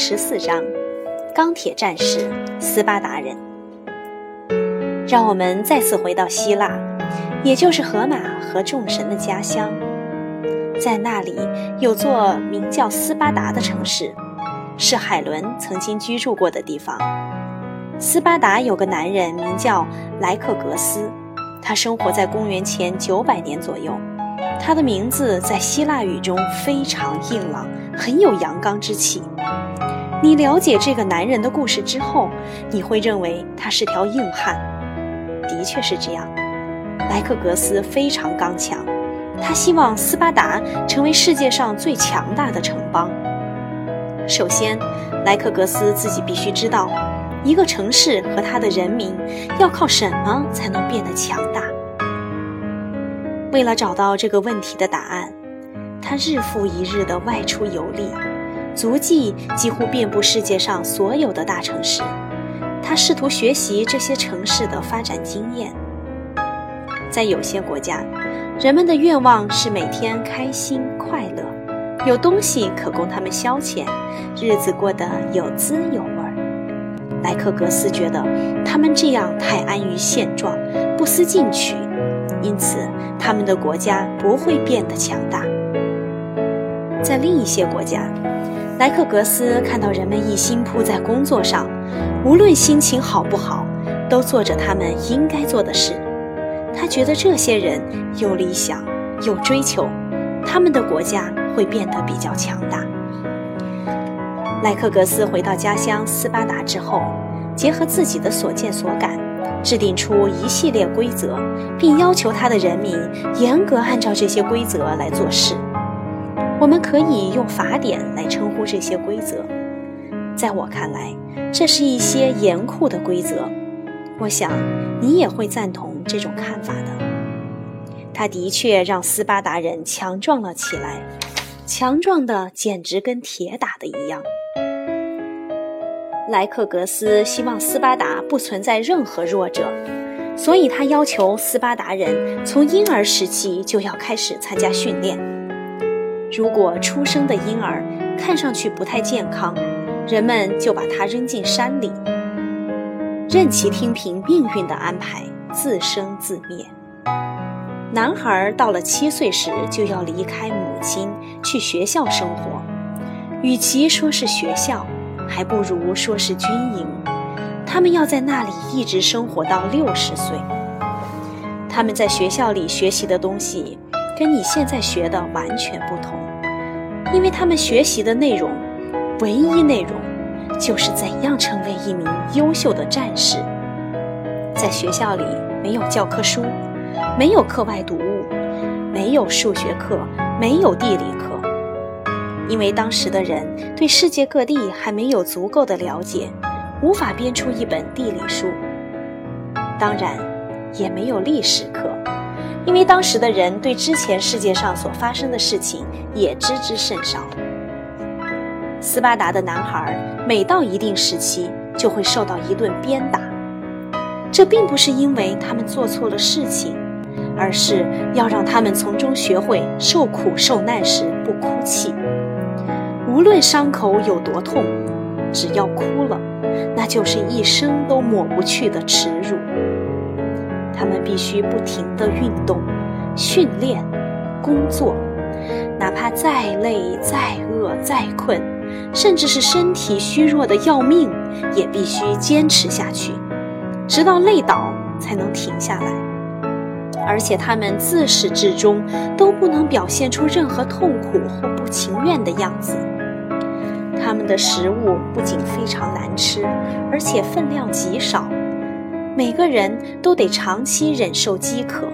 十四章：钢铁战士斯巴达人。让我们再次回到希腊，也就是荷马和众神的家乡。在那里有座名叫斯巴达的城市，是海伦曾经居住过的地方。斯巴达有个男人名叫莱克格斯，他生活在公元前九百年左右。他的名字在希腊语中非常硬朗，很有阳刚之气。你了解这个男人的故事之后，你会认为他是条硬汉。的确是这样，莱克格斯非常刚强，他希望斯巴达成为世界上最强大的城邦。首先，莱克格斯自己必须知道，一个城市和他的人民要靠什么才能变得强大。为了找到这个问题的答案，他日复一日地外出游历，足迹几乎遍布世界上所有的大城市。他试图学习这些城市的发展经验。在有些国家，人们的愿望是每天开心快乐，有东西可供他们消遣，日子过得有滋有味。莱克格斯觉得他们这样太安于现状，不思进取。因此，他们的国家不会变得强大。在另一些国家，莱克格斯看到人们一心扑在工作上，无论心情好不好，都做着他们应该做的事。他觉得这些人有理想、有追求，他们的国家会变得比较强大。莱克格斯回到家乡斯巴达之后，结合自己的所见所感。制定出一系列规则，并要求他的人民严格按照这些规则来做事。我们可以用法典来称呼这些规则。在我看来，这是一些严酷的规则。我想你也会赞同这种看法的。他的确让斯巴达人强壮了起来，强壮的简直跟铁打的一样。莱克格斯希望斯巴达不存在任何弱者，所以他要求斯巴达人从婴儿时期就要开始参加训练。如果出生的婴儿看上去不太健康，人们就把他扔进山里，任其听凭命运的安排，自生自灭。男孩到了七岁时就要离开母亲去学校生活，与其说是学校。还不如说是军营，他们要在那里一直生活到六十岁。他们在学校里学习的东西，跟你现在学的完全不同，因为他们学习的内容，唯一内容，就是怎样成为一名优秀的战士。在学校里没有教科书，没有课外读物，没有数学课，没有地理课。因为当时的人对世界各地还没有足够的了解，无法编出一本地理书。当然，也没有历史课，因为当时的人对之前世界上所发生的事情也知之甚少。斯巴达的男孩每到一定时期就会受到一顿鞭打，这并不是因为他们做错了事情，而是要让他们从中学会受苦受难时不哭泣。无论伤口有多痛，只要哭了，那就是一生都抹不去的耻辱。他们必须不停地运动、训练、工作，哪怕再累、再饿、再困，甚至是身体虚弱的要命，也必须坚持下去，直到累倒才能停下来。而且他们自始至终都不能表现出任何痛苦或不情愿的样子。他们的食物不仅非常难吃，而且分量极少，每个人都得长期忍受饥渴。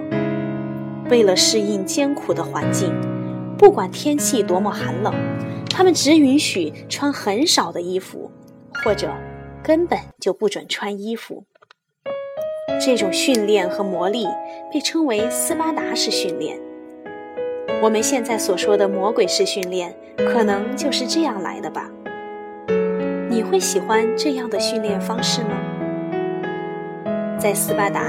为了适应艰苦的环境，不管天气多么寒冷，他们只允许穿很少的衣服，或者根本就不准穿衣服。这种训练和磨砺被称为斯巴达式训练。我们现在所说的魔鬼式训练，可能就是这样来的吧？你会喜欢这样的训练方式吗？在斯巴达，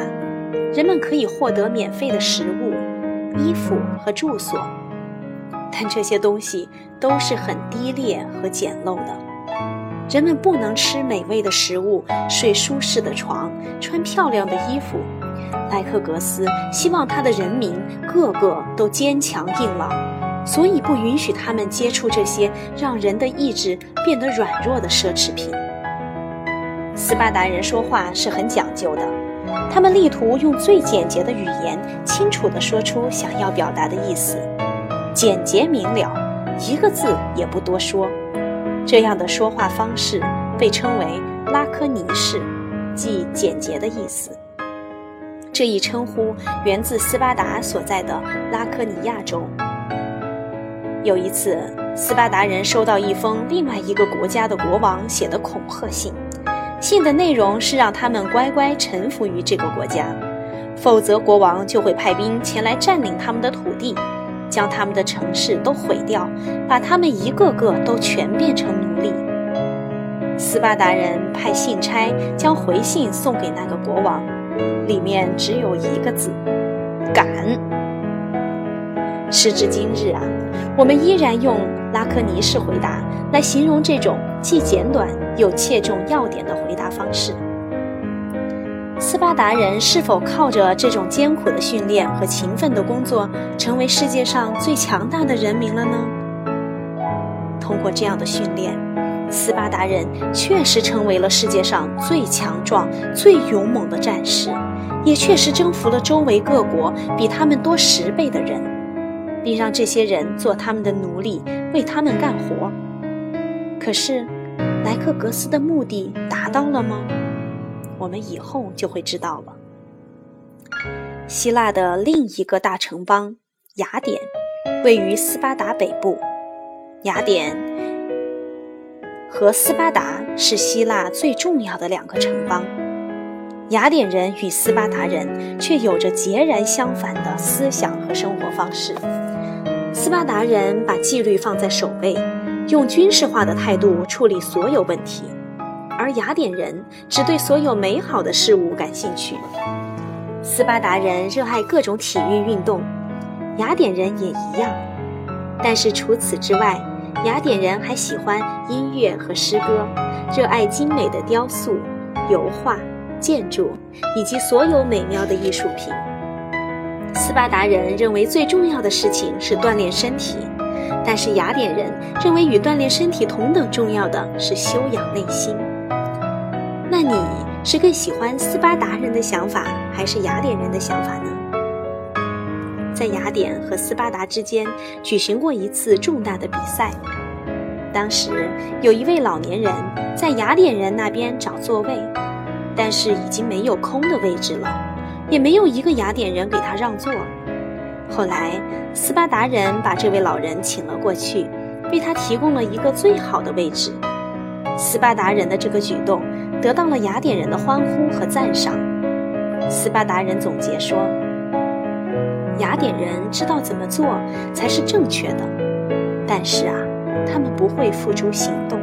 人们可以获得免费的食物、衣服和住所，但这些东西都是很低劣和简陋的。人们不能吃美味的食物、睡舒适的床、穿漂亮的衣服。莱克格斯希望他的人民个个都坚强硬朗，所以不允许他们接触这些让人的意志变得软弱的奢侈品。斯巴达人说话是很讲究的，他们力图用最简洁的语言，清楚地说出想要表达的意思，简洁明了，一个字也不多说。这样的说话方式被称为拉科尼式，即简洁的意思。这一称呼源自斯巴达所在的拉科尼亚州。有一次，斯巴达人收到一封另外一个国家的国王写的恐吓信，信的内容是让他们乖乖臣服于这个国家，否则国王就会派兵前来占领他们的土地。将他们的城市都毁掉，把他们一个个都全变成奴隶。斯巴达人派信差将回信送给那个国王，里面只有一个字：敢。时至今日啊，我们依然用拉科尼式回答来形容这种既简短又切中要点的回答方式。斯巴达人是否靠着这种艰苦的训练和勤奋的工作，成为世界上最强大的人民了呢？通过这样的训练，斯巴达人确实成为了世界上最强壮、最勇猛的战士，也确实征服了周围各国比他们多十倍的人，并让这些人做他们的奴隶，为他们干活。可是，莱克格斯的目的达到了吗？我们以后就会知道了。希腊的另一个大城邦雅典，位于斯巴达北部。雅典和斯巴达是希腊最重要的两个城邦。雅典人与斯巴达人却有着截然相反的思想和生活方式。斯巴达人把纪律放在首位，用军事化的态度处理所有问题。而雅典人只对所有美好的事物感兴趣。斯巴达人热爱各种体育运动，雅典人也一样。但是除此之外，雅典人还喜欢音乐和诗歌，热爱精美的雕塑、油画、建筑以及所有美妙的艺术品。斯巴达人认为最重要的事情是锻炼身体，但是雅典人认为与锻炼身体同等重要的是修养内心。那你是更喜欢斯巴达人的想法，还是雅典人的想法呢？在雅典和斯巴达之间举行过一次重大的比赛，当时有一位老年人在雅典人那边找座位，但是已经没有空的位置了，也没有一个雅典人给他让座。后来斯巴达人把这位老人请了过去，为他提供了一个最好的位置。斯巴达人的这个举动得到了雅典人的欢呼和赞赏。斯巴达人总结说：“雅典人知道怎么做才是正确的，但是啊，他们不会付诸行动。”